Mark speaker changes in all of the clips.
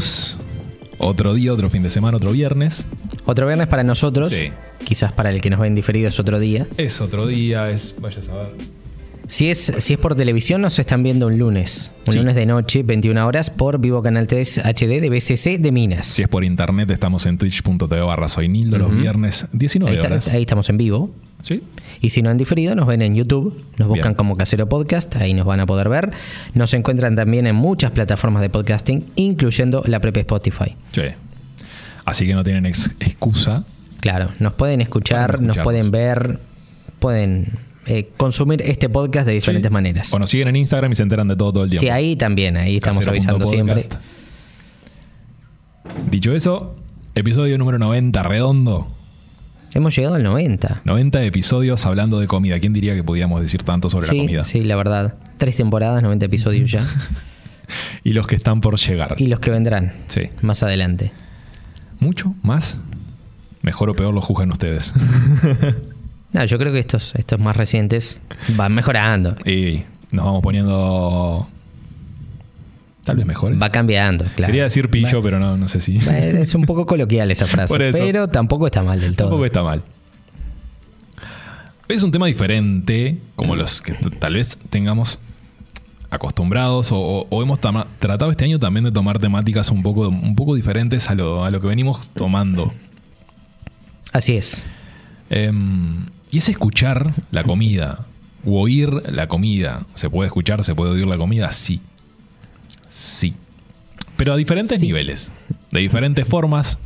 Speaker 1: Bienvenidos. Otro día, otro fin de semana, otro viernes.
Speaker 2: Otro viernes para nosotros.
Speaker 1: Sí.
Speaker 2: Quizás para el que nos ven diferido es otro día.
Speaker 1: Es otro día, es. Vaya a saber.
Speaker 2: Si es, si es por televisión, nos están viendo un lunes. Un
Speaker 1: Sí.
Speaker 2: lunes de noche, 21 horas, por Vivo Canal 3 HD de BCC de Minas.
Speaker 1: Si es por internet, estamos en twitch.tv barra soynildo los viernes 19
Speaker 2: ahí, está-
Speaker 1: horas.
Speaker 2: ahí estamos en vivo.
Speaker 1: ¿Sí?
Speaker 2: Y si no han diferido, nos ven en YouTube, nos buscan
Speaker 1: Bien.
Speaker 2: como Casero Podcast, ahí nos van a poder ver. Nos encuentran también en muchas plataformas de podcasting, incluyendo la propia Spotify.
Speaker 1: Sí. Así que no tienen ex- excusa.
Speaker 2: Claro, nos pueden escuchar,
Speaker 1: Pueden
Speaker 2: nos pueden ver, pueden eh, consumir este podcast de diferentes
Speaker 1: Sí.
Speaker 2: maneras.
Speaker 1: O nos siguen en Instagram y se enteran de todo todo el tiempo.
Speaker 2: Sí, ahí también, ahí estamos
Speaker 1: Casero
Speaker 2: avisando siempre.
Speaker 1: Dicho eso, episodio número 90, redondo.
Speaker 2: Hemos llegado al 90.
Speaker 1: 90 episodios hablando de comida. ¿Quién diría que podíamos decir tanto sobre la comida?
Speaker 2: sí, la verdad. Tres temporadas, 90 episodios ya.
Speaker 1: Y los que están por llegar.
Speaker 2: y los que vendrán
Speaker 1: Sí.
Speaker 2: más adelante.
Speaker 1: ¿Mucho? ¿Más? Mejor o peor lo juzgan ustedes.
Speaker 2: No, yo creo que estos, estos más recientes van mejorando.
Speaker 1: y nos vamos poniendo. Tal vez mejores.
Speaker 2: Va cambiando, claro.
Speaker 1: Quería decir pillo, pero no, no sé si.
Speaker 2: Es un poco coloquial esa frase, pero tampoco está mal del todo.
Speaker 1: Tampoco está mal. Es un tema diferente, como los que tal vez tengamos acostumbrados o, hemos tratado este año también de tomar temáticas un poco, un poco diferentes a lo, a lo que venimos tomando.
Speaker 2: Así es.
Speaker 1: Em, y es escuchar la comida, u oír la comida. ¿Se puede escuchar, se puede oír la comida? Sí. Sí. Pero a diferentes
Speaker 2: Sí.
Speaker 1: niveles, de diferentes formas,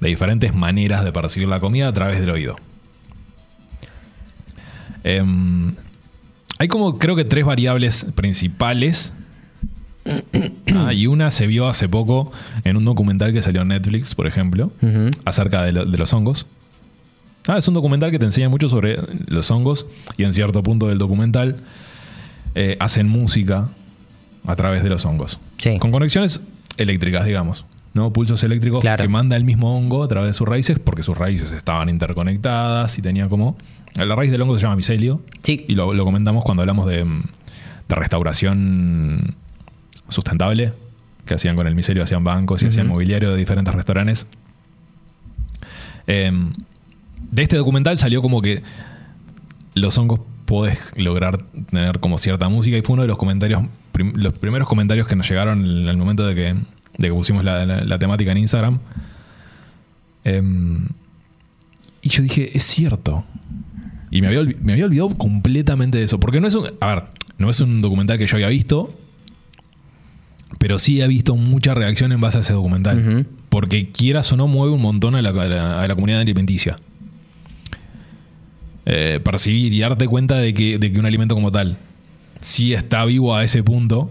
Speaker 1: de diferentes maneras de percibir la comida a través del oído. Em, hay como creo que tres variables principales. Ah, y una se vio hace poco en un documental que salió en Netflix, por ejemplo, acerca de, lo- de los hongos. Ah, es un documental que te enseña mucho sobre los hongos y en cierto punto del documental eh, hacen música a través de los hongos.
Speaker 2: Sí.
Speaker 1: Con conexiones eléctricas, digamos. ¿no? Pulsos eléctricos
Speaker 2: Claro.
Speaker 1: que manda el mismo hongo a través de sus raíces porque sus raíces estaban interconectadas y tenía como... La raíz del hongo se llama micelio
Speaker 2: Sí.
Speaker 1: y lo, lo comentamos cuando hablamos de, mm, de restauración sustentable, que hacían con el micelio, hacían bancos y hacían mobiliario de diferentes restaurantes. Em, de este documental salió como que los hongos podés lograr tener como cierta música y fue uno de los comentarios, prim- los primeros comentarios que nos llegaron en el momento de que, de que pusimos la, la- la temática en Instagram. Em, y yo dije, es cierto. Y me había, me había olvidado completamente de eso. Porque no es un. A ver, no es un documental que yo había visto. Pero sí he visto mucha reacción en base a ese documental. Porque quieras o no, mueve un montón a la, a la- a la comunidad alimenticia. Eh, percibir y darte cuenta de que, de que un alimento como tal, si está vivo a ese punto,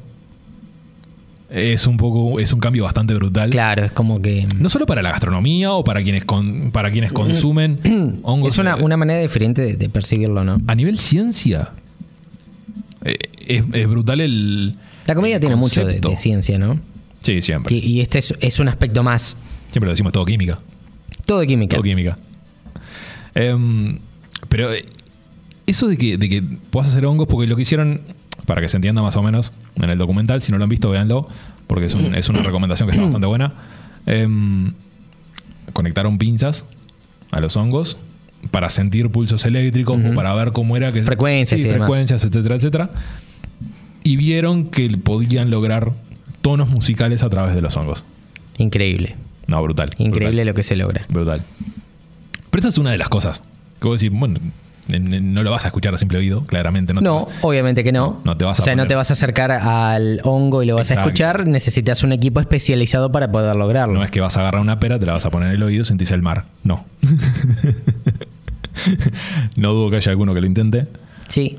Speaker 1: es un poco. es un cambio bastante brutal.
Speaker 2: Claro, es como que.
Speaker 1: No solo para la gastronomía o para quienes con- para quienes consumen hongos.
Speaker 2: Es una,
Speaker 1: eh,
Speaker 2: una manera diferente de, de percibirlo, ¿no?
Speaker 1: A nivel ciencia, eh, es, es brutal el.
Speaker 2: La comida
Speaker 1: el
Speaker 2: tiene mucho de, ciencia, ¿no?
Speaker 1: Sí, siempre.
Speaker 2: Y, y este es, es un aspecto más.
Speaker 1: Siempre lo decimos todo química.
Speaker 2: Todo de química.
Speaker 1: Todo química. Em, pero eh, eso de que, de que puedas hacer hongos, porque lo que hicieron, para que se entienda más o menos en el documental, si no lo han visto, véanlo, porque es, un- es una recomendación que está bastante buena. Em, conectaron pinzas a los hongos para sentir pulsos eléctricos o para ver cómo era que
Speaker 2: Frecuencias
Speaker 1: Sí,
Speaker 2: y demás.
Speaker 1: frecuencias, etcétera, etcétera. Y vieron que podían lograr tonos musicales a través de los hongos.
Speaker 2: Increíble.
Speaker 1: No, brutal.
Speaker 2: Increíble lo que se logra.
Speaker 1: Brutal. Pero esa es una de las cosas. Que vos decís, bueno, en- en- no lo vas a escuchar a simple oído, claramente. No,
Speaker 2: No,
Speaker 1: vas-
Speaker 2: obviamente que no.
Speaker 1: No te vas
Speaker 2: o sea, no te vas a acercar al hongo y lo vas a escuchar. Necesitas un equipo especializado para poder lograrlo.
Speaker 1: no es que vas a agarrar una pera, te la vas a poner en el oído y sentís el mar. No. no dudo que haya alguno que lo intente.
Speaker 2: Sí.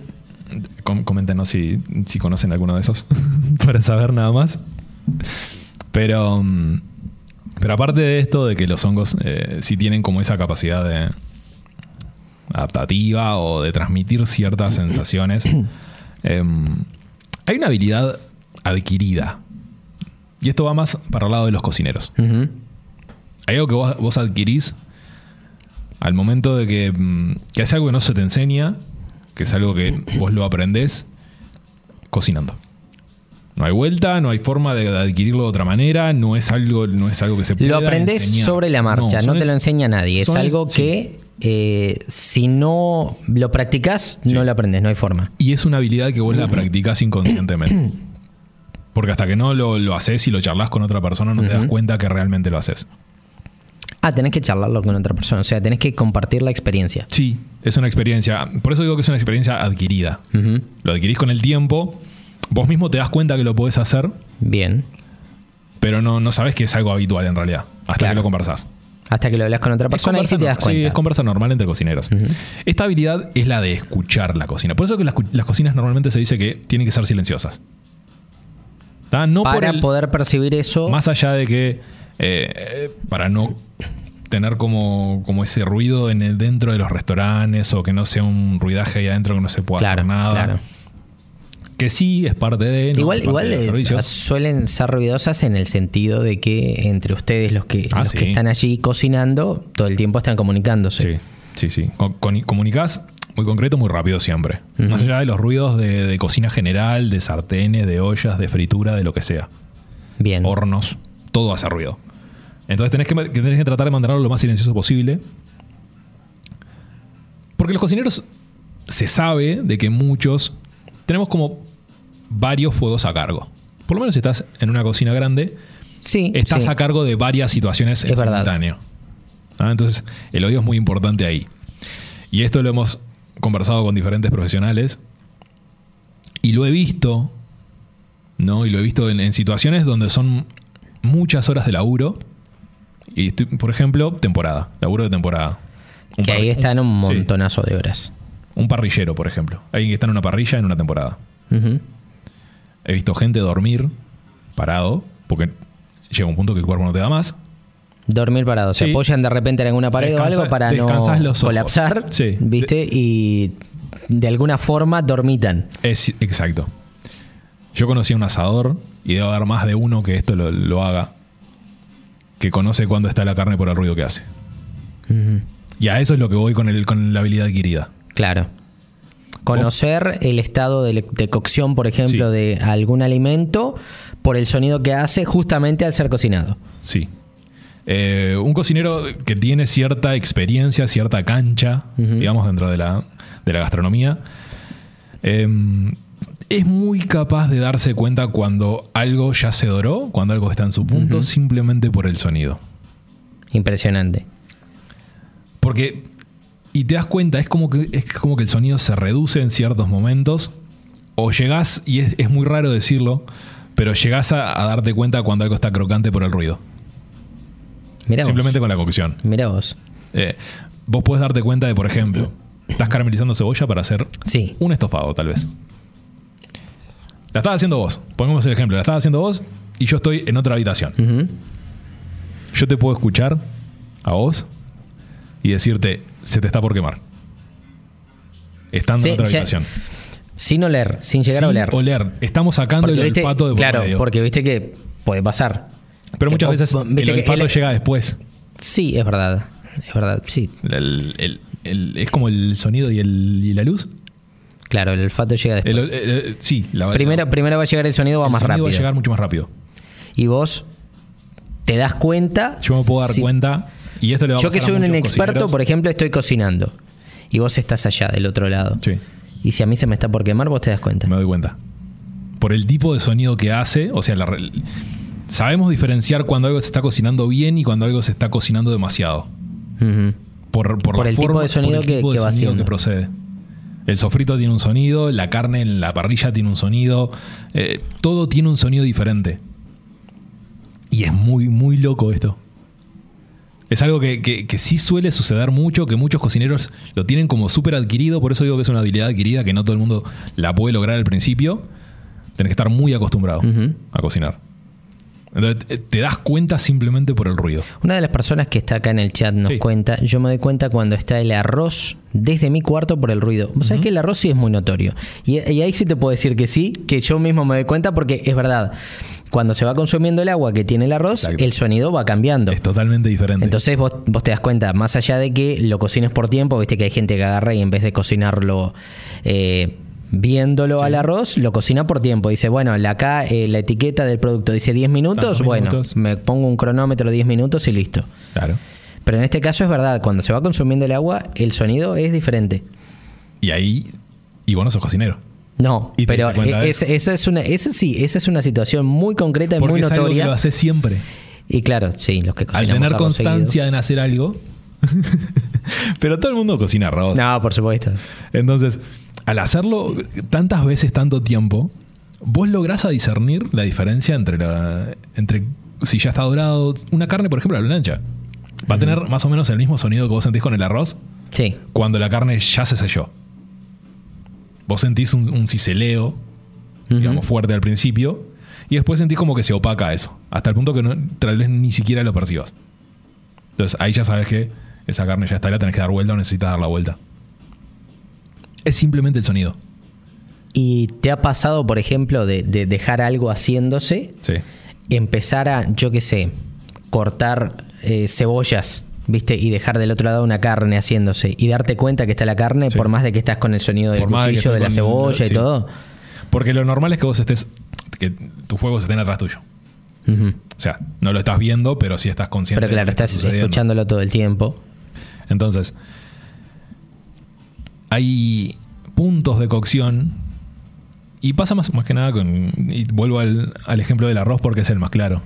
Speaker 1: Com- coméntenos si, si conocen alguno de esos para saber nada más. Pero, mm, pero aparte de esto, de que los hongos eh, sí tienen como esa capacidad de adaptativa o de transmitir ciertas sensaciones, em, hay una habilidad adquirida. Y esto va más para el lado de los cocineros. Hay algo que vos, vos adquirís al momento de que, mm, que es algo que no se te enseña, que es algo que vos lo aprendés cocinando. No hay vuelta, no hay forma de adquirirlo de otra manera, no es algo, no es algo que se pueda
Speaker 2: Lo aprendes
Speaker 1: enseñar.
Speaker 2: sobre la marcha, no, te lo enseña nadie. Es algo
Speaker 1: sí.
Speaker 2: Eh, si no lo practicas, no lo aprendes, no hay forma.
Speaker 1: Y es una habilidad que vos la practicás inconscientemente. Porque hasta que no lo, lo haces y lo charlas con otra persona, no te das cuenta que realmente lo haces.
Speaker 2: Ah, tenés que charlarlo con otra persona, o sea, tenés que compartir la experiencia.
Speaker 1: Sí, es una experiencia. Por eso digo que es una experiencia adquirida. Lo adquirís con el tiempo. Vos mismo te das cuenta que lo podés hacer,
Speaker 2: Bien.
Speaker 1: pero no, no sabes que es algo habitual en realidad. Hasta
Speaker 2: Claro.
Speaker 1: que lo conversás.
Speaker 2: Hasta que lo hablas con otra persona y sí te das
Speaker 1: no- sí,
Speaker 2: cuenta.
Speaker 1: es conversa normal entre cocineros. Esta habilidad es la de escuchar la cocina. Por eso que las, las cocinas normalmente se dice que tienen que ser silenciosas. ¿Tá? No por
Speaker 2: Para
Speaker 1: el-
Speaker 2: poder percibir eso,
Speaker 1: Más allá de que eh, para no tener como, como ese ruido en el, dentro de los restaurantes o que no sea un ruidaje ahí adentro que no se pueda
Speaker 2: claro,
Speaker 1: hacer nada.
Speaker 2: claro.
Speaker 1: Que sí es parte de. ¿no?
Speaker 2: Igual, igual
Speaker 1: de
Speaker 2: eh, suelen ser ruidosas en el sentido de que entre ustedes los que,
Speaker 1: Ah,
Speaker 2: los
Speaker 1: sí.
Speaker 2: que están allí cocinando, todo el tiempo están comunicándose.
Speaker 1: Sí, sí, sí. Con- con- comunicás muy concreto, muy rápido siempre. Más allá de los ruidos de, de cocina general, de sartenes, de ollas, de fritura, de lo que sea.
Speaker 2: Bien.
Speaker 1: Hornos, todo hace ruido. Entonces tenés que, que tenés que tratar de mantenerlo lo más silencioso posible. Porque los cocineros se sabe de que muchos tenemos como varios fuegos a cargo. Por lo menos si estás en una cocina grande,
Speaker 2: sí,
Speaker 1: estás
Speaker 2: sí.
Speaker 1: a cargo de varias situaciones en
Speaker 2: Es verdad.
Speaker 1: simultáneo. ¿Ah? Entonces, el oído es muy importante ahí. Y esto lo hemos conversado con diferentes profesionales. Y lo he visto, ¿no? Y lo he visto en, en situaciones donde son muchas horas de laburo. Y estoy- por ejemplo, temporada, laburo de temporada. Un
Speaker 2: Que ahí
Speaker 1: parri-
Speaker 2: están un
Speaker 1: sí,
Speaker 2: montonazo de horas.
Speaker 1: Un parrillero, por ejemplo. Alguien que está en una parrilla en una temporada. He visto gente dormir parado, porque llega un punto que el cuerpo no te da más.
Speaker 2: Dormir parado. Se apoyan de repente en alguna pared o algo para no colapsar.
Speaker 1: Sí.
Speaker 2: ¿Viste? Y de alguna forma dormitan.
Speaker 1: Es exacto. Yo conocí a un asador y debe haber más de uno que esto lo, lo haga, que conoce cuándo está la carne por el ruido que hace. Y a eso es lo que voy con, el, con la habilidad adquirida.
Speaker 2: Claro. Conocer el estado de, de cocción, por ejemplo,
Speaker 1: Sí.
Speaker 2: de algún alimento por el sonido que hace justamente al ser cocinado.
Speaker 1: Sí. Eh, un cocinero que tiene cierta experiencia, cierta cancha, digamos, dentro de la, de la gastronomía, eh, es muy capaz de darse cuenta cuando algo ya se doró, cuando algo está en su punto, simplemente por el sonido.
Speaker 2: Impresionante.
Speaker 1: Porque, y te das cuenta, es como que, es como que el sonido se reduce en ciertos momentos, o llegás, y es, es muy raro decirlo, pero llegás a, a darte cuenta cuando algo está crocante por el ruido.
Speaker 2: Mirá
Speaker 1: Simplemente
Speaker 2: vos.
Speaker 1: con la cocción.
Speaker 2: Mirá vos.
Speaker 1: Eh, vos podés darte cuenta de, por ejemplo, estás caramelizando cebolla para hacer
Speaker 2: Sí.
Speaker 1: un estofado, tal vez. La estás haciendo vos. Pongamos el ejemplo. La estás haciendo vos y yo estoy en otra habitación. Yo te puedo escuchar a vos y decirte, se te está por quemar. Estando
Speaker 2: Sí,
Speaker 1: en otra
Speaker 2: sí.
Speaker 1: habitación.
Speaker 2: Sin oler, sin llegar a oler.
Speaker 1: oler. Estamos sacando
Speaker 2: Porque,
Speaker 1: el
Speaker 2: viste,
Speaker 1: olfato de por
Speaker 2: claro,
Speaker 1: medio.
Speaker 2: porque viste que puede pasar.
Speaker 1: Pero muchas veces el olfato
Speaker 2: el-
Speaker 1: llega después.
Speaker 2: Sí, es verdad. Es verdad, sí.
Speaker 1: El- el- el- es como el sonido y, el, y la luz.
Speaker 2: Claro, el olfato llega después.
Speaker 1: eh, eh, sí, la
Speaker 2: primero, primero va a llegar el sonido, va más
Speaker 1: sonido
Speaker 2: rápido.
Speaker 1: va a llegar mucho más rápido.
Speaker 2: Y vos te das cuenta.
Speaker 1: Yo me puedo dar
Speaker 2: si-
Speaker 1: cuenta. Y esto le va a
Speaker 2: Yo que soy un
Speaker 1: muchos
Speaker 2: experto,
Speaker 1: cocineros.
Speaker 2: por ejemplo, estoy cocinando. Y vos estás allá del otro lado.
Speaker 1: Sí,
Speaker 2: Y si a mí se me está por quemar, vos te das cuenta.
Speaker 1: me doy cuenta. Por el tipo de sonido que hace, o sea, la sabemos diferenciar cuando algo se está cocinando bien y cuando algo se está cocinando demasiado. Por, por,
Speaker 2: Por
Speaker 1: la
Speaker 2: el tipo
Speaker 1: forma-
Speaker 2: de sonido
Speaker 1: por el
Speaker 2: que-
Speaker 1: tipo de
Speaker 2: que va
Speaker 1: sonido que procede. El sofrito tiene un sonido, la carne en la parrilla tiene un sonido, eh, todo tiene un sonido diferente. Y es muy, muy loco esto. Es algo que, que- que sí suele suceder mucho, que muchos cocineros lo tienen como súper adquirido, por eso digo que es una habilidad adquirida que no todo el mundo la puede lograr al principio. Tenés que estar muy acostumbrado a cocinar. Entonces te- das cuenta simplemente por el ruido.
Speaker 2: Una de las personas que está acá en el chat nos
Speaker 1: Sí.
Speaker 2: cuenta, yo me doy cuenta cuando está el arroz desde mi cuarto por el ruido. Vos sabés que el arroz sí es muy notorio. Y, y ahí sí te puedo decir que sí, que yo mismo me doy cuenta porque es verdad. Cuando se va consumiendo el agua que tiene el arroz,
Speaker 1: Exacto.
Speaker 2: el sonido va cambiando.
Speaker 1: Es totalmente diferente.
Speaker 2: Entonces vos, vos te das cuenta, más allá de que lo cocines por tiempo, viste que hay gente que agarra y en vez de cocinarlo eh, viéndolo al arroz, lo cocina por tiempo. Dice, bueno, acá eh, la etiqueta del producto dice 10 minutos, bueno,
Speaker 1: minutos.
Speaker 2: me pongo un cronómetro 10 minutos y listo.
Speaker 1: Claro.
Speaker 2: Pero en este caso es verdad, cuando se va consumiendo el agua, el sonido es diferente.
Speaker 1: Y ahí, y vos no sos cocinero.
Speaker 2: No,
Speaker 1: Y
Speaker 2: pero e- es- esa es una, esa sí, esa es una situación muy concreta y
Speaker 1: Porque
Speaker 2: muy
Speaker 1: es algo que
Speaker 2: notoria.
Speaker 1: lo haces siempre.
Speaker 2: Y claro, sí, los que
Speaker 1: Al
Speaker 2: cocinamos
Speaker 1: tener
Speaker 2: arroz
Speaker 1: constancia en hacer algo. pero todo el mundo cocina arroz.
Speaker 2: No, por supuesto.
Speaker 1: Entonces, al hacerlo tantas veces, tanto tiempo, vos lográs a discernir la diferencia entre la. entre si ya está dorado. Una carne, por ejemplo, la plancha. Va a tener más o menos el mismo sonido que vos sentís con el arroz
Speaker 2: Sí,
Speaker 1: cuando la carne ya se selló. Vos sentís un, un ciseleo, digamos, fuerte al principio, y después sentís como que se opaca eso, hasta el punto que no, tal vez ni siquiera lo percibas. Entonces ahí ya sabes que esa carne ya está, la tenés que dar vuelta o necesitas dar la vuelta. Es simplemente el sonido.
Speaker 2: ¿Y te ha pasado, por ejemplo, de, de dejar algo haciéndose,
Speaker 1: Sí.
Speaker 2: empezar a, yo qué sé, cortar eh, cebollas, ¿viste? Y dejar del otro lado una carne haciéndose y darte cuenta que está la carne,
Speaker 1: Sí.
Speaker 2: por más de que estás con el sonido del
Speaker 1: Por
Speaker 2: cuchillo, de la cebolla y todo?
Speaker 1: Porque lo normal es que vos estés, que tu fuego se esté atrás tuyo. O sea, no lo estás viendo, pero sí estás consciente.
Speaker 2: Pero claro, estás
Speaker 1: sucediendo.
Speaker 2: escuchándolo todo el tiempo.
Speaker 1: Entonces, hay puntos de cocción y pasa más, más que nada con... Y vuelvo al, al ejemplo del arroz porque es el más claro.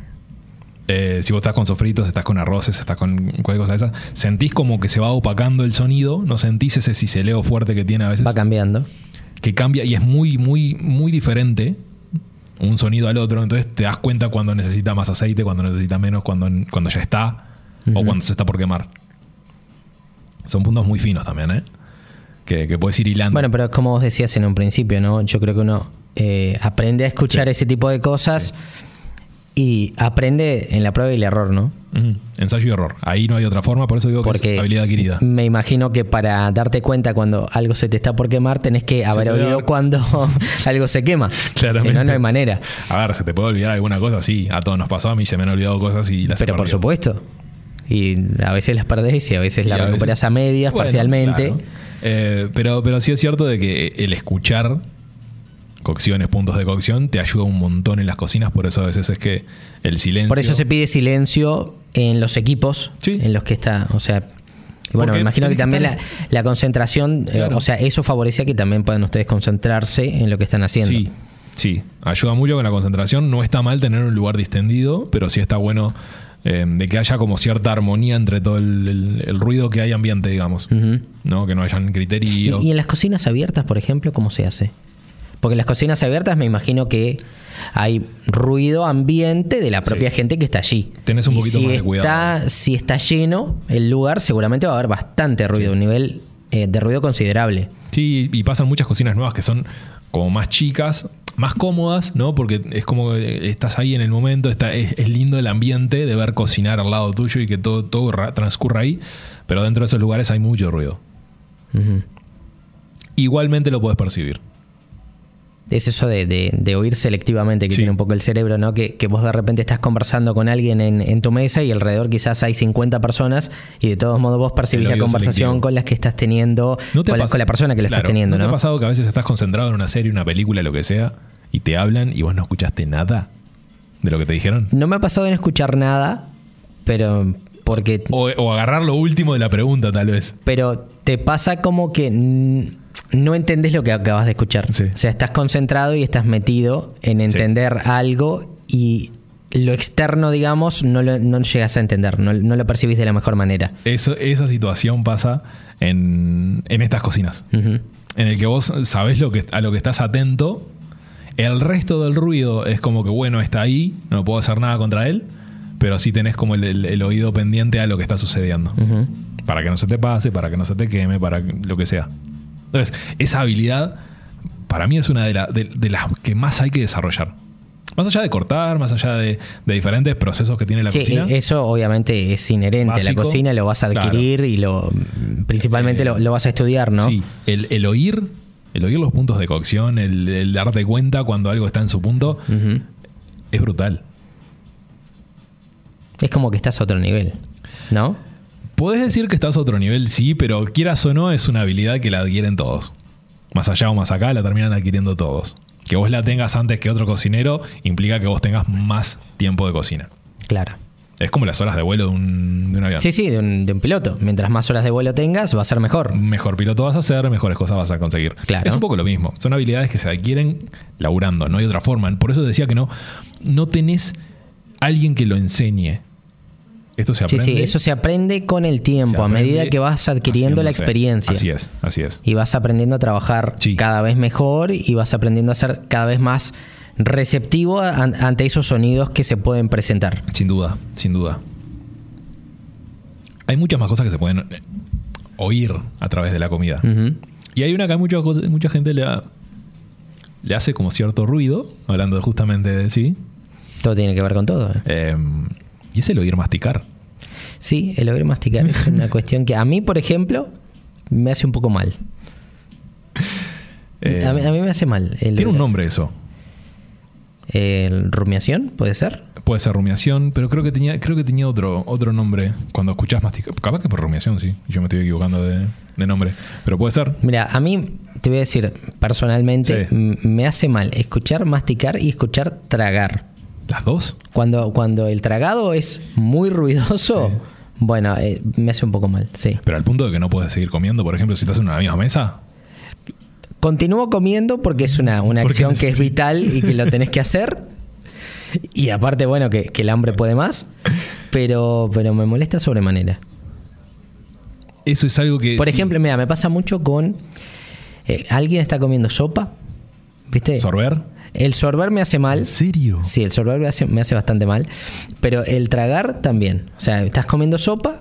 Speaker 1: Eh, si vos estás con sofritos, estás con arroces, estás con cualquier cosa de esas, sentís como que se va opacando el sonido, no sentís ese ciseleo fuerte que tiene a veces,
Speaker 2: Va cambiando.
Speaker 1: que cambia y es muy, muy, muy diferente un sonido al otro, entonces te das cuenta cuando necesita más aceite, cuando necesita menos, cuando, cuando ya está o cuando se está por quemar. Son puntos muy finos también, ¿eh? Que, que puedes ir hilando.
Speaker 2: Bueno, pero como vos decías en un principio, ¿no? Yo creo que uno eh, aprende a escuchar ese tipo de cosas y aprende en la prueba y el error, ¿no?
Speaker 1: Ensayo y error. Ahí no hay otra forma, por eso digo que
Speaker 2: Porque
Speaker 1: es habilidad adquirida.
Speaker 2: me imagino que para darte cuenta cuando algo se te está por quemar, tenés que haber oído cuando algo se quema.
Speaker 1: Claramente.
Speaker 2: Si no, no hay manera.
Speaker 1: A ver, ¿se te puede olvidar alguna cosa? Sí, a todos nos pasó, a mí se me han olvidado cosas y las he
Speaker 2: Pero por supuesto. Y a veces las perdés y a veces
Speaker 1: Y
Speaker 2: las
Speaker 1: a veces-
Speaker 2: recuperas a medias,
Speaker 1: Bueno,
Speaker 2: parcialmente.
Speaker 1: claro. Eh, pero, pero sí es cierto de que el escuchar cocciones, puntos de cocción, te ayuda un montón en las cocinas, por eso a veces es que el silencio...
Speaker 2: Por eso se pide silencio en los equipos
Speaker 1: Sí.
Speaker 2: en los que está. O sea, y bueno,
Speaker 1: Porque
Speaker 2: me imagino que también la, concentración, eh, o sea, eso favorece a que también puedan ustedes concentrarse en lo que están haciendo.
Speaker 1: Sí, sí, ayuda mucho con la concentración. No está mal tener un lugar distendido, pero sí está bueno eh, de que haya como cierta armonía entre todo el, el- el ruido que hay ambiente, digamos. ¿No? Que no hayan
Speaker 2: ¿Y,
Speaker 1: criterios.
Speaker 2: y en las cocinas abiertas, por ejemplo, cómo se hace? Porque en las cocinas abiertas me imagino que hay ruido ambiente de la propia
Speaker 1: Sí.
Speaker 2: gente que está allí.
Speaker 1: Tenés un
Speaker 2: Y
Speaker 1: poquito
Speaker 2: si
Speaker 1: más de cuidado.
Speaker 2: Está, si está lleno el lugar, seguramente va a haber bastante ruido, un nivel eh, de ruido considerable.
Speaker 1: Sí, y pasan muchas cocinas nuevas que son como más chicas, más cómodas, ¿no? Porque es como que estás ahí en el momento, está, es, es lindo el ambiente de ver cocinar al lado tuyo y que todo, todo ra- transcurra ahí, pero dentro de esos lugares hay mucho ruido. Igualmente lo puedes percibir.
Speaker 2: Es eso de, de- de oír selectivamente que
Speaker 1: Sí.
Speaker 2: tiene un poco el cerebro, ¿no? Que, que vos de repente estás conversando con alguien en, en tu mesa y alrededor quizás hay 50 personas y de todos modos vos percibís la conversación
Speaker 1: selectivo.
Speaker 2: con las que estás teniendo,
Speaker 1: ¿No te
Speaker 2: con, la,
Speaker 1: pasa-
Speaker 2: con la persona que lo
Speaker 1: Claro,
Speaker 2: estás teniendo,
Speaker 1: ¿no
Speaker 2: ¿no?
Speaker 1: te ha pasado que a veces estás concentrado en una serie, una película, lo que sea, y te hablan y vos no escuchaste nada de lo que te dijeron?
Speaker 2: No me ha pasado de no escuchar nada, pero porque
Speaker 1: O, o agarrar lo último de la pregunta, tal vez.
Speaker 2: pero te pasa como que no entendés lo que acabas de escuchar.
Speaker 1: Sí.
Speaker 2: O sea, estás concentrado y estás metido en entender algo y lo externo, digamos, no lo no llegas a entender, no, no lo percibís de la mejor manera.
Speaker 1: Eso, esa situación pasa en, en estas cocinas. En el que vos sabés lo que, a lo que estás atento. El resto del ruido es como que, bueno, está ahí, no puedo hacer nada contra él, pero sí tenés como el, el- el oído pendiente a lo que está sucediendo. Para que no se te pase, para que no se te queme, para que- lo que sea. Entonces, esa habilidad para mí es una de, la- de- de las que más hay que desarrollar. Más allá de cortar, más allá de, de diferentes procesos que tiene la
Speaker 2: Sí,
Speaker 1: cocina.
Speaker 2: e- eso obviamente es inherente a la cocina, lo vas a adquirir y lo principalmente
Speaker 1: Eh,
Speaker 2: lo, lo vas a estudiar, ¿no?
Speaker 1: Sí, el, el oír, el oír los puntos de cocción, el, el darte cuenta cuando algo está en su punto, es brutal.
Speaker 2: Es como que estás a otro nivel, ¿no?
Speaker 1: Podés decir que estás a otro nivel, sí, pero quieras o no, es una habilidad que la adquieren todos. más allá o más acá, la terminan adquiriendo todos. Que vos la tengas antes que otro cocinero implica que vos tengas más tiempo de cocina.
Speaker 2: Claro.
Speaker 1: Es como las horas de vuelo de un, de un avión.
Speaker 2: Sí, sí, de un, de un piloto. Mientras más horas de vuelo tengas, va a ser mejor.
Speaker 1: Mejor piloto vas a hacer, mejores cosas vas a conseguir.
Speaker 2: Claro.
Speaker 1: Es un poco lo mismo. Son habilidades que se adquieren laburando, no hay otra forma. Por eso decía que no, no tenés alguien que lo enseñe. Esto se
Speaker 2: Sí,
Speaker 1: aprende.
Speaker 2: sí, eso se aprende con el tiempo, a medida que vas adquiriendo la experiencia.
Speaker 1: Así es, así es.
Speaker 2: Y vas aprendiendo a trabajar
Speaker 1: Sí.
Speaker 2: cada vez mejor y vas aprendiendo a ser cada vez más receptivo ante esos sonidos que se pueden presentar.
Speaker 1: Sin duda, sin duda. Hay muchas más cosas que se pueden eh, oír a través de la comida. Y hay una que mucha, mucha gente le, ha- le hace como cierto ruido, hablando justamente de sí.
Speaker 2: Todo tiene que ver con todo. ¿eh?
Speaker 1: eh, y es el oír masticar.
Speaker 2: Sí, el oír masticar es una cuestión que a mí, por ejemplo, me hace un poco mal.
Speaker 1: Eh,
Speaker 2: a, mí, a mí me hace mal. El,
Speaker 1: tiene un nombre eso.
Speaker 2: el rumiación, ¿puede ser?
Speaker 1: Puede ser rumiación, pero creo que tenía, creo que tenía otro, otro nombre cuando escuchás masticar. Capaz que por rumiación, sí. Yo me estoy equivocando de, de nombre. Pero puede ser.
Speaker 2: Mira, a mí, te voy a decir, personalmente,
Speaker 1: Sí.
Speaker 2: me hace mal escuchar masticar y escuchar tragar.
Speaker 1: ¿Las dos?
Speaker 2: Cuando, cuando el tragado es muy ruidoso, bueno, eh, me hace un poco mal, sí.
Speaker 1: Pero al punto de que no puedes seguir comiendo, por ejemplo, si estás en una misma mesa.
Speaker 2: Continúo comiendo porque es una, una acción que es vital y que lo tenés que hacer. Y aparte, bueno, que, que el hambre puede más, pero, pero me molesta sobremanera.
Speaker 1: Eso es algo que.
Speaker 2: Por
Speaker 1: sí,
Speaker 2: ejemplo, mira, me pasa mucho con eh, alguien está comiendo sopa, ¿viste?
Speaker 1: ¿Sorber?
Speaker 2: El sorber me hace mal.
Speaker 1: ¿En serio?
Speaker 2: Sí, el sorber me hace, me hace bastante mal. Pero el tragar también. O sea, estás comiendo sopa,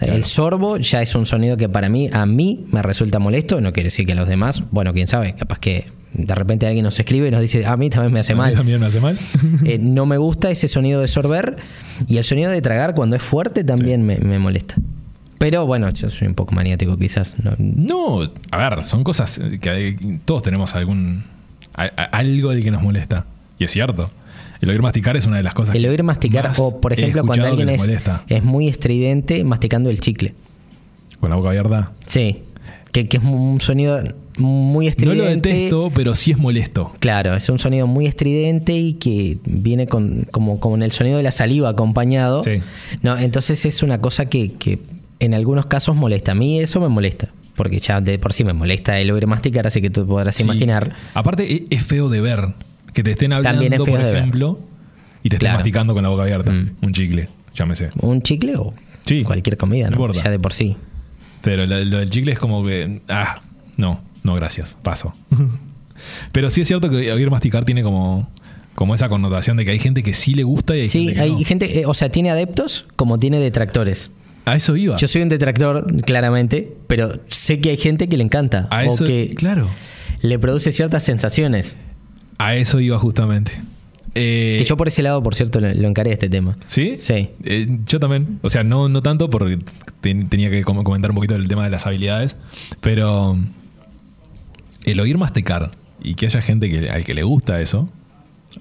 Speaker 2: el sorbo ya es un sonido que para mí, a mí me resulta molesto. No quiere decir que a los demás, bueno, quién sabe, capaz que de repente alguien nos escribe y nos dice, a mí también me hace
Speaker 1: A mí
Speaker 2: mal.
Speaker 1: También me hace mal.
Speaker 2: Eh, no me gusta ese sonido de sorber y el sonido de tragar cuando es fuerte también me, me molesta. Pero bueno, yo soy un poco maniático quizás. no-
Speaker 1: No, a ver, son cosas que hay- todos tenemos algún a- a- algo de que nos molesta. Y es cierto. El oír masticar es una de las cosas
Speaker 2: El oír masticar,
Speaker 1: más
Speaker 2: o por ejemplo, cuando alguien es,
Speaker 1: molesta.
Speaker 2: es muy estridente masticando el chicle.
Speaker 1: con la boca abierta.
Speaker 2: Sí, que, que es un sonido muy
Speaker 1: No
Speaker 2: estridente.
Speaker 1: lo detesto, pero sí es molesto.
Speaker 2: Claro, es un sonido muy estridente y que viene con, como, como en el sonido de la saliva acompañado.
Speaker 1: Sí.
Speaker 2: No, entonces es una cosa que, que en algunos casos molesta. A mí eso me molesta. Porque ya de por sí me molesta el oír masticar, así que tú podrás
Speaker 1: Sí.
Speaker 2: imaginar.
Speaker 1: Aparte, e- es feo de ver que te estén hablando,
Speaker 2: También es feo
Speaker 1: por
Speaker 2: de ver.
Speaker 1: ejemplo, y te estén
Speaker 2: Claro. Mm.
Speaker 1: masticando con la boca abierta. Un chicle, llámese.
Speaker 2: Un chicle o
Speaker 1: Sí,
Speaker 2: cualquier comida,
Speaker 1: no
Speaker 2: ya de por sí.
Speaker 1: Pero lo, lo del chicle es como que. Ah, no, no, gracias, paso. Pero sí es cierto que oír masticar tiene como, como esa connotación de que hay gente que sí le gusta y hay
Speaker 2: Sí,
Speaker 1: gente que
Speaker 2: hay
Speaker 1: no.
Speaker 2: gente, eh, o sea, tiene adeptos como tiene detractores.
Speaker 1: A eso iba.
Speaker 2: Yo soy un detractor, claramente, pero sé que hay gente que le encanta.
Speaker 1: a
Speaker 2: o
Speaker 1: eso,
Speaker 2: que
Speaker 1: claro.
Speaker 2: le produce ciertas sensaciones.
Speaker 1: A eso iba justamente. Eh,
Speaker 2: Que yo por ese lado, por cierto, lo, lo encaré este tema.
Speaker 1: ¿Sí?
Speaker 2: Sí.
Speaker 1: Eh, yo también. O sea, no, no tanto porque ten- tenía que comentar un poquito el tema de las habilidades. Pero el oír masticar y que haya gente que, al que le gusta eso,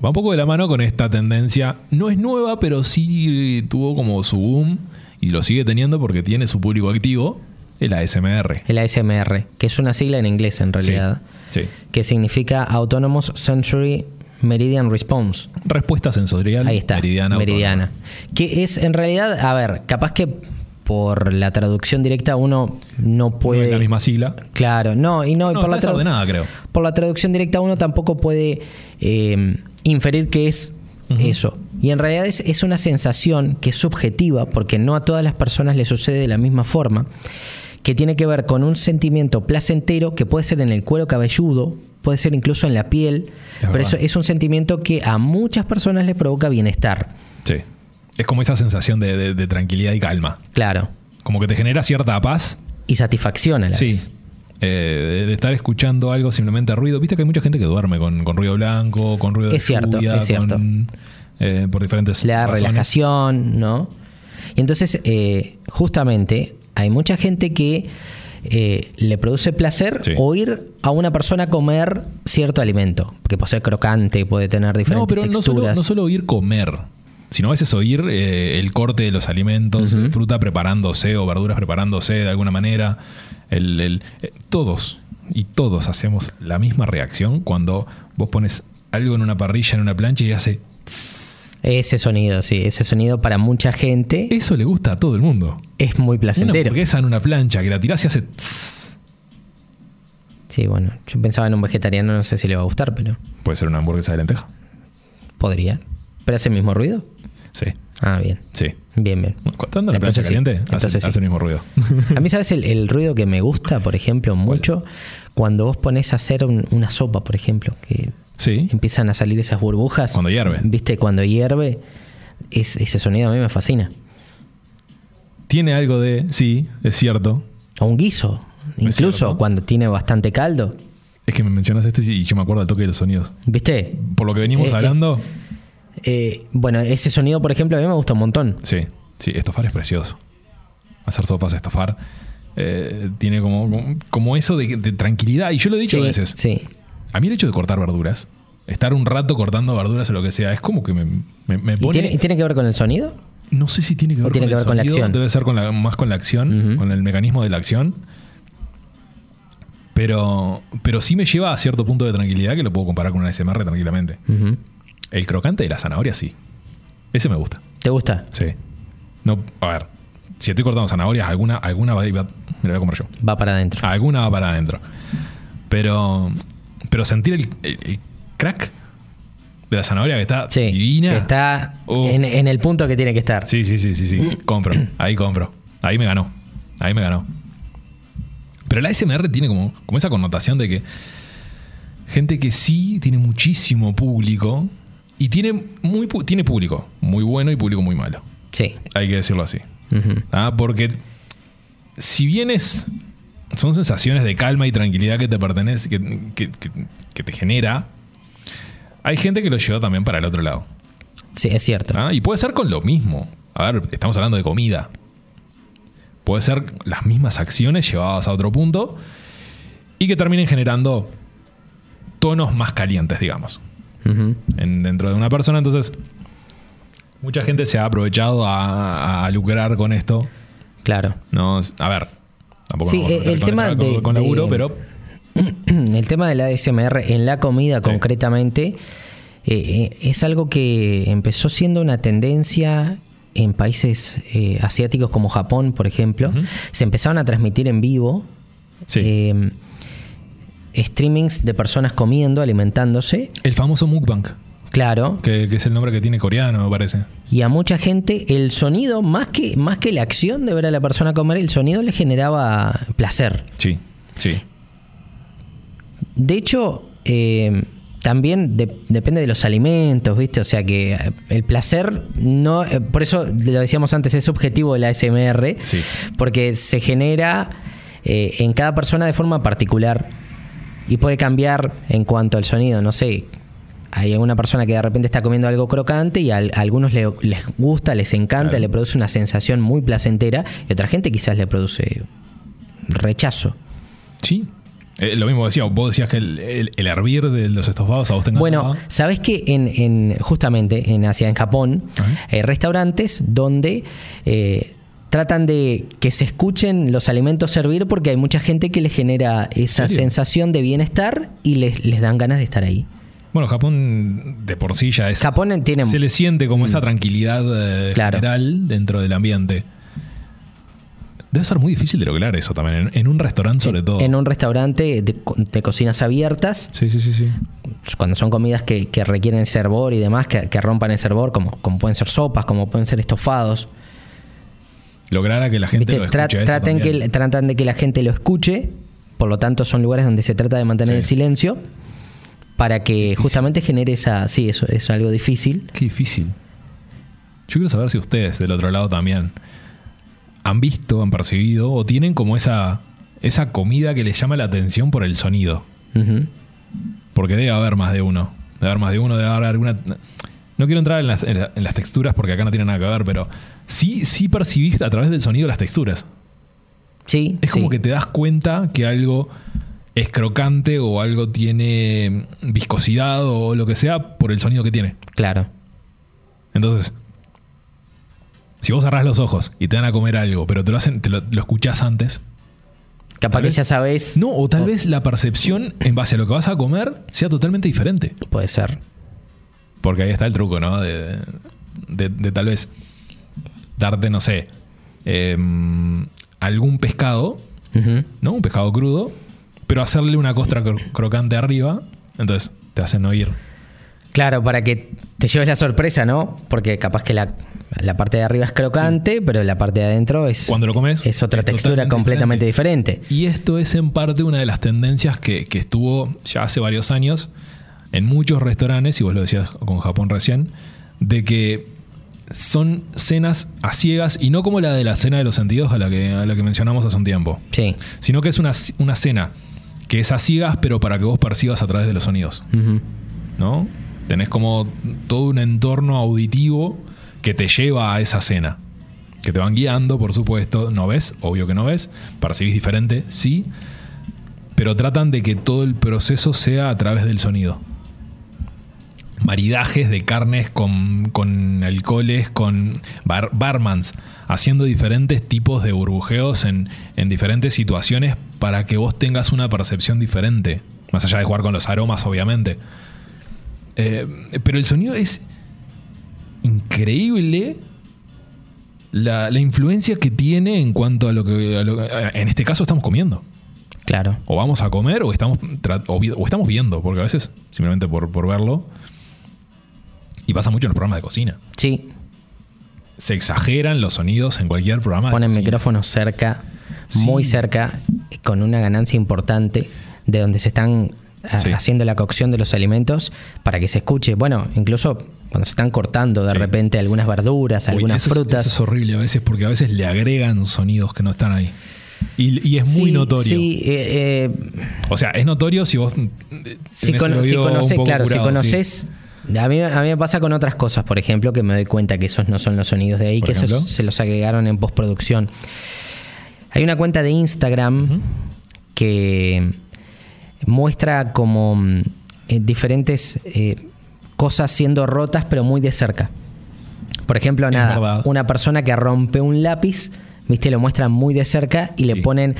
Speaker 1: va un poco de la mano con esta tendencia. No es nueva, pero sí tuvo como su boom y lo sigue teniendo porque tiene su público activo, el ASMR.
Speaker 2: El ASMR, que es una sigla en inglés en realidad,
Speaker 1: Sí.
Speaker 2: que significa Autonomous Sensory Meridian Response.
Speaker 1: Respuesta sensorial
Speaker 2: Ahí está,
Speaker 1: meridiana.
Speaker 2: meridiana. Que es en realidad, a ver, capaz que por la traducción directa uno no
Speaker 1: autónoma. No
Speaker 2: puede.
Speaker 1: es la misma sigla.
Speaker 2: Claro, no, y no, y
Speaker 1: No,
Speaker 2: por, la
Speaker 1: creo.
Speaker 2: por la traducción directa uno tampoco puede eh, inferir que es eso. Y en realidad es, es una sensación que es subjetiva, porque no a todas las personas le sucede de la misma forma, que tiene que ver con un sentimiento placentero que puede ser en el cuero cabelludo, puede ser incluso en la piel, pero eso es un sentimiento que a muchas personas les provoca bienestar.
Speaker 1: Sí. Es como esa sensación de, de- de tranquilidad y calma.
Speaker 2: Claro.
Speaker 1: Como que te genera cierta paz.
Speaker 2: Y satisfacción a la
Speaker 1: Sí.
Speaker 2: vez.
Speaker 1: Eh, de, de estar escuchando algo simplemente ruido. Viste que hay mucha gente que duerme con, con ruido blanco, con ruido de
Speaker 2: Es cierto,
Speaker 1: lluvia,
Speaker 2: es cierto.
Speaker 1: con, eh, por diferentes razones.
Speaker 2: relajación, ¿no? Y entonces, eh, justamente, hay mucha gente que eh, le produce placer
Speaker 1: Sí.
Speaker 2: oír a una persona comer cierto alimento, que puede ser crocante, puede tener diferentes
Speaker 1: No, pero no solo,
Speaker 2: texturas.
Speaker 1: no solo oír comer, sino a veces oír eh, el corte de los alimentos, fruta preparándose o verduras preparándose de alguna manera. El, el- eh, todos. y todos hacemos la misma reacción cuando vos pones algo en una parrilla, en una plancha y hace...
Speaker 2: Ese sonido, sí, ese sonido para mucha gente
Speaker 1: Eso le gusta a todo el mundo.
Speaker 2: es muy
Speaker 1: Una
Speaker 2: placentero.
Speaker 1: hamburguesa en una plancha que la tirás y hace...
Speaker 2: Sí, bueno, yo pensaba en un vegetariano, no sé si le va a gustar, pero
Speaker 1: Puede ser una hamburguesa de lenteja.
Speaker 2: podría. ¿Pero hace el mismo ruido?
Speaker 1: Sí,
Speaker 2: Ah, bien.
Speaker 1: sí.
Speaker 2: Bien, bien.
Speaker 1: Cuando la plancha
Speaker 2: sí,
Speaker 1: caliente, hace,
Speaker 2: entonces sí.
Speaker 1: hace el mismo ruido.
Speaker 2: A mí, ¿sabes el, el ruido que me gusta, por ejemplo, mucho? Cuando vos pones a hacer un- una sopa, por ejemplo, que
Speaker 1: Sí.
Speaker 2: empiezan a salir esas burbujas.
Speaker 1: Cuando hierve.
Speaker 2: ¿Viste? Cuando hierve, es- ese sonido a mí me fascina.
Speaker 1: Tiene algo de... Sí, es cierto.
Speaker 2: O un guiso. Incluso cuando tiene bastante caldo.
Speaker 1: Es que me mencionas este y yo me acuerdo del toque de los sonidos.
Speaker 2: ¿Viste?
Speaker 1: Por lo que venimos
Speaker 2: Eh, eh.
Speaker 1: hablando...
Speaker 2: Eh, bueno, ese sonido, por ejemplo, a mí me gusta un montón.
Speaker 1: Sí, sí, estofar es precioso. Hacer sopas, estofar. Eh, tiene como, como, eso de, de tranquilidad. Y yo lo he dicho
Speaker 2: Sí,
Speaker 1: a veces.
Speaker 2: sí.
Speaker 1: A mí el hecho de cortar verduras, estar un rato cortando verduras o lo que sea, es como que me, me, me
Speaker 2: ¿Y
Speaker 1: pone.
Speaker 2: tiene, y tiene que ver con el sonido?
Speaker 1: no sé si tiene que ver,
Speaker 2: tiene
Speaker 1: con,
Speaker 2: que
Speaker 1: el
Speaker 2: ver con la acción?
Speaker 1: Debe ser con la, más con la acción, con el mecanismo de la acción. Pero, pero sí me lleva a cierto punto de tranquilidad que lo puedo comparar con una SMR tranquilamente. El crocante de la zanahoria, sí. Ese me gusta.
Speaker 2: ¿Te gusta?
Speaker 1: Sí. No, a ver, si estoy cortando zanahorias, alguna, alguna va, va- me la voy a comer yo.
Speaker 2: Va para adentro.
Speaker 1: Alguna va para adentro. Pero, pero sentir el, el- el crack de la zanahoria que está
Speaker 2: Sí.
Speaker 1: divina.
Speaker 2: Que está
Speaker 1: Oh.
Speaker 2: en, en el punto que tiene que estar.
Speaker 1: Sí, sí, sí, sí, sí. Compro. Ahí compro. Ahí me ganó. Ahí me ganó. Pero la SMR tiene como, como esa connotación de que gente que sí tiene muchísimo público y tiene, muy, tiene público muy bueno y público muy malo.
Speaker 2: Sí.
Speaker 1: Hay que decirlo así. Ah, Porque si bien es, son sensaciones de calma y tranquilidad que te pertenece, que, que- que- que te genera, hay gente que lo lleva también para el otro lado.
Speaker 2: Sí, es cierto.
Speaker 1: ¿ah? Y puede ser con lo mismo. A ver, estamos hablando de comida. Puede ser las mismas acciones llevadas a otro punto y que terminen generando tonos más calientes, digamos, en- dentro de una persona. Entonces, mucha gente se ha aprovechado a, a lucrar con esto.
Speaker 2: Claro.
Speaker 1: No, a ver, tampoco
Speaker 2: Sí, el tema
Speaker 1: con,
Speaker 2: de-
Speaker 1: con laburo,
Speaker 2: de-
Speaker 1: pero
Speaker 2: El tema de la ASMR en la comida concretamente eh, eh, es algo que empezó siendo una tendencia en países eh, asiáticos como Japón, por ejemplo. Se empezaron a transmitir en vivo
Speaker 1: sí.
Speaker 2: eh, streamings de personas comiendo, alimentándose.
Speaker 1: el famoso mukbang,
Speaker 2: Claro.
Speaker 1: que, que es el nombre que tiene coreano, me parece.
Speaker 2: Y a mucha gente el sonido, más que, más que la acción de ver a la persona comer, el sonido le generaba placer.
Speaker 1: Sí, sí.
Speaker 2: De hecho, eh, también de- depende de los alimentos, ¿viste? O sea que eh, el placer no. eh, por eso lo decíamos antes, es objetivo de la ASMR,
Speaker 1: Sí.
Speaker 2: porque se genera eh, en cada persona de forma particular y puede cambiar en cuanto al sonido. No sé, hay alguna persona que de repente está comiendo algo crocante y a, a algunos le- les gusta, les encanta,
Speaker 1: Claro.
Speaker 2: le produce una sensación muy placentera y a otra gente quizás le produce rechazo.
Speaker 1: Sí. Eh, lo mismo decía, vos decías que el, el- el hervir de los estofados a vos te
Speaker 2: Bueno. ¿sabes que en, en- justamente en Asia, en Japón, hay restaurantes donde eh, tratan de que se escuchen los alimentos servir porque hay mucha gente que les genera esa sensación de bienestar y les, les dan ganas de estar ahí.
Speaker 1: Bueno, Japón de por sí ya es.
Speaker 2: Japón tiene...
Speaker 1: se le siente como esa tranquilidad eh,
Speaker 2: Claro.
Speaker 1: general dentro del ambiente. Debe ser muy difícil de lograr eso también, en, en un restaurante sobre todo.
Speaker 2: En un restaurante de, co- de cocinas abiertas,
Speaker 1: Sí, sí, sí, sí.
Speaker 2: cuando son comidas que, que requieren servor y demás, que, que rompan el servor, como, como pueden ser sopas, como pueden ser estofados.
Speaker 1: Lograr a que la gente lo escuche.
Speaker 2: traten que, tratan de que la gente lo escuche, por lo tanto son lugares donde se trata de mantener
Speaker 1: Sí.
Speaker 2: el silencio para que justamente genere esa... Sí, eso es algo difícil.
Speaker 1: Qué difícil. Yo quiero saber si ustedes del otro lado también han visto, han percibido o tienen como esa, esa comida que les llama la atención por el sonido. Porque debe haber más de uno. Debe haber más de uno, debe haber alguna... No quiero entrar en las, en la- en las texturas porque acá no tiene nada que ver, pero sí, sí percibís a través del sonido las texturas.
Speaker 2: Sí,
Speaker 1: Es
Speaker 2: sí.
Speaker 1: como que te das cuenta que algo es crocante o algo tiene viscosidad o lo que sea por el sonido que tiene.
Speaker 2: Claro.
Speaker 1: Entonces, si vos cerrás los ojos y te dan a comer algo, pero te lo hacen, te lo, lo escuchás antes,
Speaker 2: Capaz que
Speaker 1: vez-
Speaker 2: ya sabes.
Speaker 1: No, o tal vez la percepción en base a lo que vas a comer sea totalmente diferente.
Speaker 2: Puede ser.
Speaker 1: Porque ahí está el truco, ¿no? De, de- de tal vez darte, no sé, em, algún pescado. ¿no? Un pescado crudo, pero hacerle una costra cro- crocante arriba, entonces te hacen oír.
Speaker 2: Claro, para que te lleves la sorpresa, ¿no? Porque capaz que la, la parte de arriba es crocante, pero la parte de adentro es,
Speaker 1: Cuando lo comes,
Speaker 2: es otra
Speaker 1: es
Speaker 2: textura completamente diferente.
Speaker 1: Y esto es en parte una de las tendencias que, que estuvo ya hace varios años en muchos restaurantes, y vos lo decías con Japón recién, de que son cenas a ciegas y no como la de la cena de los sentidos a la que, a la que mencionamos hace un tiempo,
Speaker 2: Sí.
Speaker 1: sino que es una, una cena que es a ciegas pero para que vos percibas a través de los sonidos. ¿no? Tenés como todo un entorno auditivo que te lleva a esa cena. Que te van guiando, por supuesto. No ves, obvio que no ves. Percibís diferente, sí. Pero tratan de que todo el proceso sea a través del sonido. Maridajes de carnes con, con alcoholes, con bar- barmans, haciendo diferentes tipos de burbujeos en, en diferentes situaciones para que vos tengas una percepción diferente. Más allá de jugar con los aromas, obviamente. Eh, pero el sonido es increíble la, la influencia que tiene en cuanto a lo que, a lo que- en este caso estamos comiendo.
Speaker 2: Claro.
Speaker 1: O vamos a comer o estamos, o, o estamos viendo, porque a veces simplemente por, por verlo. Y pasa mucho en los programas de cocina.
Speaker 2: Sí.
Speaker 1: Se exageran los sonidos en cualquier programa.
Speaker 2: Ponen micrófonos cerca,
Speaker 1: Sí.
Speaker 2: muy cerca, con una ganancia importante de donde se están a-
Speaker 1: Sí.
Speaker 2: haciendo la cocción de los alimentos para que se escuche. Bueno, incluso cuando se están cortando de
Speaker 1: Sí.
Speaker 2: repente algunas verduras,
Speaker 1: Uy,
Speaker 2: algunas
Speaker 1: eso
Speaker 2: frutas.
Speaker 1: eso es horrible a veces porque a veces le agregan sonidos que no están ahí. Y, y es muy notorio.
Speaker 2: Sí, eh, eh,
Speaker 1: O sea, es notorio si vos. eh,
Speaker 2: si, cono- si conoces, claro, si
Speaker 1: sí.
Speaker 2: conoces. A mí, a mí me pasa con otras cosas, por ejemplo, que me doy cuenta que esos no son los sonidos de ahí,
Speaker 1: ¿Por
Speaker 2: que esos se los agregaron en postproducción. Hay una cuenta de Instagram que muestra como mm, eh, diferentes eh, cosas siendo rotas, pero muy de cerca. Por ejemplo,
Speaker 1: Es
Speaker 2: nada,
Speaker 1: verdad.
Speaker 2: una persona que rompe un lápiz, viste, lo muestran muy de cerca y le ponen,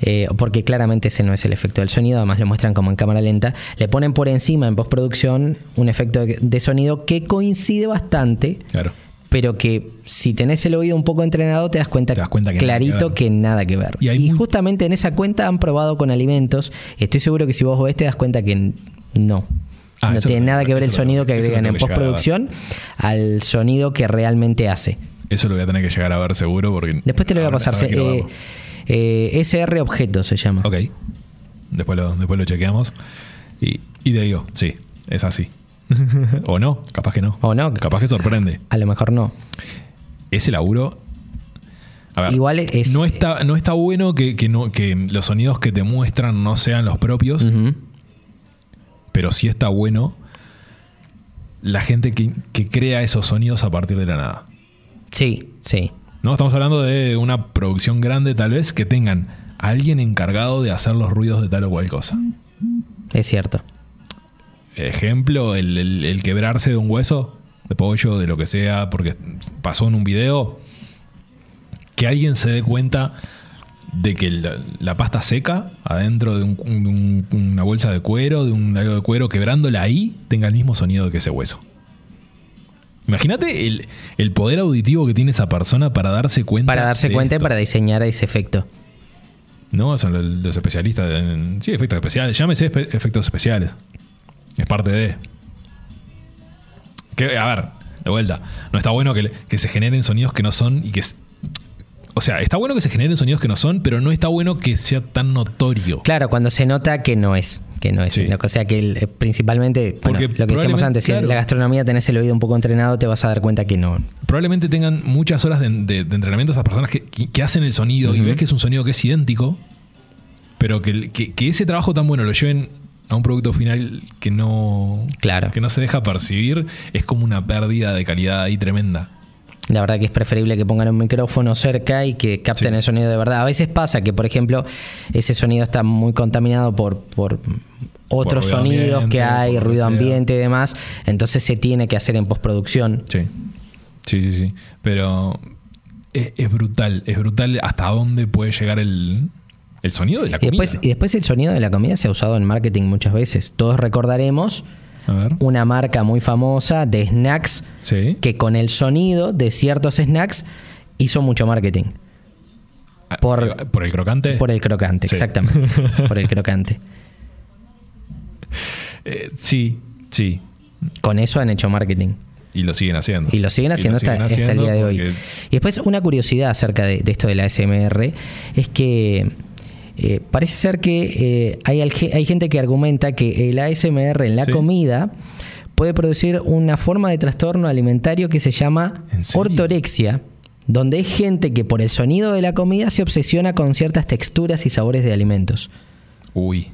Speaker 2: eh, porque claramente ese no es el efecto del sonido, además lo muestran como en cámara lenta, le ponen por encima en postproducción un efecto de, de sonido que coincide bastante,
Speaker 1: Claro.
Speaker 2: Pero que si tenés el oído un poco entrenado te das cuenta,
Speaker 1: Te das cuenta que nada que
Speaker 2: clarito que nada que ver.
Speaker 1: Y
Speaker 2: justamente en esa cuenta han probado con alimentos, estoy seguro que si vos ves te das cuenta que no.
Speaker 1: Ah,
Speaker 2: no tiene nada que ver el sonido que agregan en postproducción al sonido que realmente hace.
Speaker 1: Eso lo voy a tener que llegar a ver seguro porque.
Speaker 2: Después te lo voy a pasar. eh, eh, SR Objeto se llama.
Speaker 1: Ok. Después lo, después lo chequeamos. Y, y te digo, sí, es así. O no, capaz que no.
Speaker 2: O no.
Speaker 1: Capaz que sorprende.
Speaker 2: A lo mejor no.
Speaker 1: Ese laburo. A ver,
Speaker 2: Igual es-
Speaker 1: no, está, no está bueno que, que no, que los sonidos que te muestran no sean los propios, pero sí está bueno la gente que, que crea esos sonidos a partir de la nada.
Speaker 2: Sí, sí.
Speaker 1: ¿No? Estamos hablando de una producción grande, tal vez, que tengan a alguien encargado de hacer los ruidos de tal o cual cosa.
Speaker 2: Es cierto.
Speaker 1: Ejemplo, el, el- el quebrarse de un hueso, de pollo, de lo que sea, porque pasó en un video. Que alguien se dé cuenta de que la, la pasta seca adentro de, un- de un- una bolsa de cuero, de un algo de cuero, quebrándola ahí, tenga el mismo sonido que ese hueso. Imagínate el, el poder auditivo que tiene esa persona para darse cuenta.
Speaker 2: Para darse cuenta y para diseñar ese efecto.
Speaker 1: No, son los, los especialistas en. Sí, efectos especiales. Llámese espe- efectos especiales. Es parte de. Que, a ver, de vuelta. No está bueno que, que se generen sonidos que no son y que. O sea, está bueno que se generen sonidos que no son, pero no está bueno que sea tan notorio.
Speaker 2: Claro, cuando se nota que no es. Que no es.
Speaker 1: Sí.
Speaker 2: O sea que el- eh, principalmente, bueno, lo que decíamos antes, si en la gastronomía tenés el oído un poco entrenado, te vas a dar cuenta que no.
Speaker 1: Probablemente tengan muchas horas de, de- de entrenamiento esas personas que, que- que hacen el sonido y ves que es un sonido que es idéntico, pero que- que ese trabajo tan bueno lo lleven a un producto final que no,
Speaker 2: Claro.
Speaker 1: que no se deja percibir, es como una pérdida de calidad ahí tremenda.
Speaker 2: La verdad que es preferible que pongan un micrófono cerca y que capten
Speaker 1: Sí.
Speaker 2: el sonido de verdad. A veces pasa que, por ejemplo, ese sonido está muy contaminado por, por otros sonidos
Speaker 1: ambiente,
Speaker 2: que hay, ruido ambiente y demás. Entonces se tiene que hacer en postproducción.
Speaker 1: Sí, sí, sí, sí. Pero es, es brutal, es brutal hasta dónde puede llegar el, El sonido de la
Speaker 2: Y
Speaker 1: comida.
Speaker 2: después, y después el sonido de la comida se ha usado en marketing muchas veces. Todos recordaremos una marca muy famosa de snacks
Speaker 1: Sí.
Speaker 2: que con el sonido de ciertos snacks hizo mucho marketing. por-
Speaker 1: Ah, por el crocante.
Speaker 2: Por el crocante,
Speaker 1: Sí.
Speaker 2: exactamente. Por el crocante.
Speaker 1: Eh, sí, sí.
Speaker 2: Con eso han hecho marketing.
Speaker 1: Y lo siguen haciendo.
Speaker 2: Y lo siguen haciendo,
Speaker 1: siguen
Speaker 2: hasta, hasta el día de hoy. Y después una curiosidad acerca de, de esto de la SMR es que eh, parece ser que eh, hay, hay gente que argumenta que el ASMR en la
Speaker 1: Sí.
Speaker 2: comida puede producir una forma de trastorno alimentario que se llama ortorexia, donde hay gente que por el sonido de la comida se obsesiona con ciertas texturas y sabores de alimentos.
Speaker 1: Uy.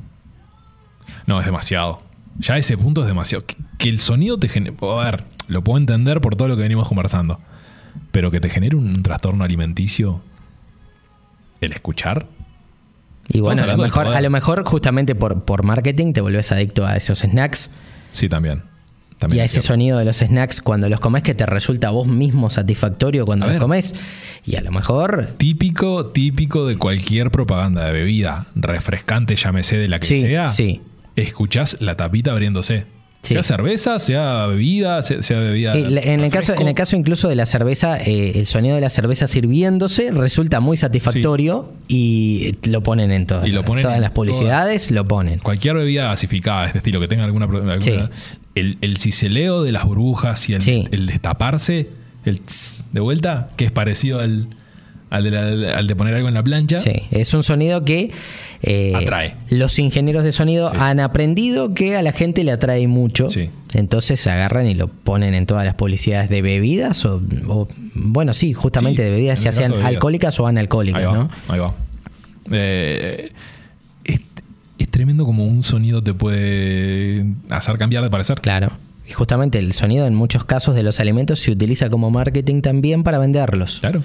Speaker 1: No, es demasiado. Ya a ese punto es demasiado. Que, que el sonido te genere. A ver, lo puedo entender por todo lo que venimos conversando. Pero que te genere un, trastorno alimenticio. El escuchar.
Speaker 2: Y bueno, a lo, mejor, a lo mejor justamente por, por marketing te volvés adicto a esos snacks
Speaker 1: Sí, también. También
Speaker 2: y a
Speaker 1: es
Speaker 2: ese
Speaker 1: cierto.
Speaker 2: sonido de los snacks cuando los comes que te resulta a vos mismo satisfactorio cuando
Speaker 1: A
Speaker 2: los
Speaker 1: ver.
Speaker 2: comes. Y a lo mejor,
Speaker 1: Típico, típico de cualquier propaganda de bebida refrescante, llámese de la que
Speaker 2: Sí,
Speaker 1: sea.
Speaker 2: sí.
Speaker 1: Escuchás la tapita abriéndose.
Speaker 2: Sí.
Speaker 1: Sea cerveza, sea bebida, sea, sea bebida.
Speaker 2: eh, en, el caso, en el caso incluso de la cerveza, eh, el sonido de la cerveza sirviéndose resulta muy satisfactorio y lo ponen en todas,
Speaker 1: Y lo ponen
Speaker 2: todas
Speaker 1: en
Speaker 2: las publicidades, lo ponen.
Speaker 1: Cualquier bebida gasificada este estilo que tenga alguna. alguna-
Speaker 2: Sí.
Speaker 1: el, el ciseleo de las burbujas y el, el destaparse, el tss de vuelta, que es parecido al, al, de la- al de poner algo en la plancha.
Speaker 2: Sí, es un sonido que eh,
Speaker 1: Atrae.
Speaker 2: los ingenieros de sonido han aprendido que a la gente le atrae mucho.
Speaker 1: Sí.
Speaker 2: Entonces se agarran y lo ponen en todas las publicidades de bebidas o, o- bueno, sí, justamente
Speaker 1: Sí,
Speaker 2: de bebidas, ya sean
Speaker 1: bebidas.
Speaker 2: alcohólicas o analcohólicas,
Speaker 1: Ahí va,
Speaker 2: ¿no?
Speaker 1: ahí va. Eh, es, es tremendo como un sonido te puede hacer cambiar de parecer.
Speaker 2: Claro. Y justamente el sonido en muchos casos de los alimentos se utiliza como marketing también para venderlos.
Speaker 1: Claro.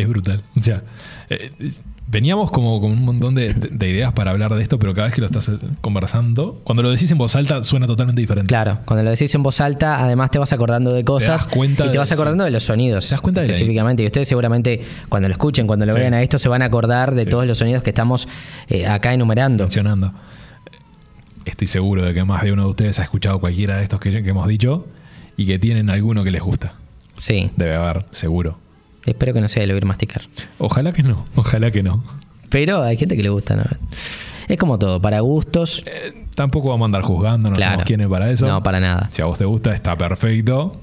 Speaker 1: Es brutal. O sea, eh, veníamos como con un montón de, de ideas para hablar de esto, pero cada vez que lo estás eh, conversando, cuando lo decís en voz alta suena totalmente diferente.
Speaker 2: Claro, cuando lo decís en voz alta, además te vas acordando de cosas
Speaker 1: das cuenta
Speaker 2: y te vas acordando de los sonidos.
Speaker 1: Te das cuenta de
Speaker 2: específicamente. Y ustedes seguramente cuando lo escuchen, cuando lo
Speaker 1: Sí.
Speaker 2: vean a esto, se van a acordar de todos los sonidos que estamos eh, acá enumerando.
Speaker 1: Mencionando. Estoy seguro de que más de uno de ustedes ha escuchado cualquiera de estos que, que hemos dicho y que tienen alguno que les gusta.
Speaker 2: Sí,
Speaker 1: Debe haber, seguro.
Speaker 2: Espero que no sea el oír masticar.
Speaker 1: Ojalá que no, ojalá que no.
Speaker 2: Pero hay gente que le gusta, ¿no? Es como todo, para gustos.
Speaker 1: Eh, tampoco vamos a andar juzgando, no
Speaker 2: claro.
Speaker 1: somos quienes para eso.
Speaker 2: No, para nada.
Speaker 1: Si a vos te gusta, está perfecto.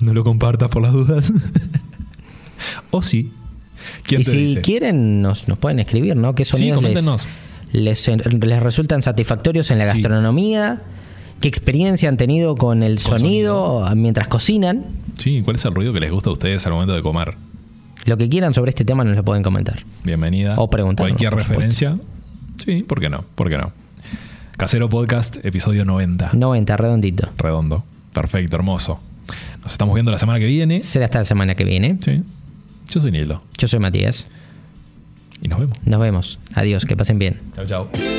Speaker 1: No lo compartas por las dudas. o sí. ¿Quién
Speaker 2: Y
Speaker 1: te
Speaker 2: si
Speaker 1: dice?
Speaker 2: quieren, nos, nos pueden escribir, ¿no? ¿Qué sonidos les, les, les resultan satisfactorios en la
Speaker 1: Sí.
Speaker 2: gastronomía? ¿Qué experiencia han tenido con el
Speaker 1: Con
Speaker 2: sonido, mientras cocinan?
Speaker 1: Sí, ¿cuál es el ruido que les gusta a ustedes al momento de comer?
Speaker 2: Lo que quieran sobre este tema nos lo pueden comentar.
Speaker 1: Bienvenida.
Speaker 2: O preguntarnos,
Speaker 1: Cualquier referencia. Sí, ¿por qué no? ¿Por qué no? Casero Podcast, episodio 90.
Speaker 2: 90, redondito.
Speaker 1: Redondo. Perfecto, hermoso. Nos estamos viendo la semana que viene.
Speaker 2: Será hasta la semana que viene.
Speaker 1: Sí. Yo soy Nildo.
Speaker 2: Yo soy Matías.
Speaker 1: Y nos vemos.
Speaker 2: Nos vemos. Adiós, que pasen bien.
Speaker 1: Chao, chao.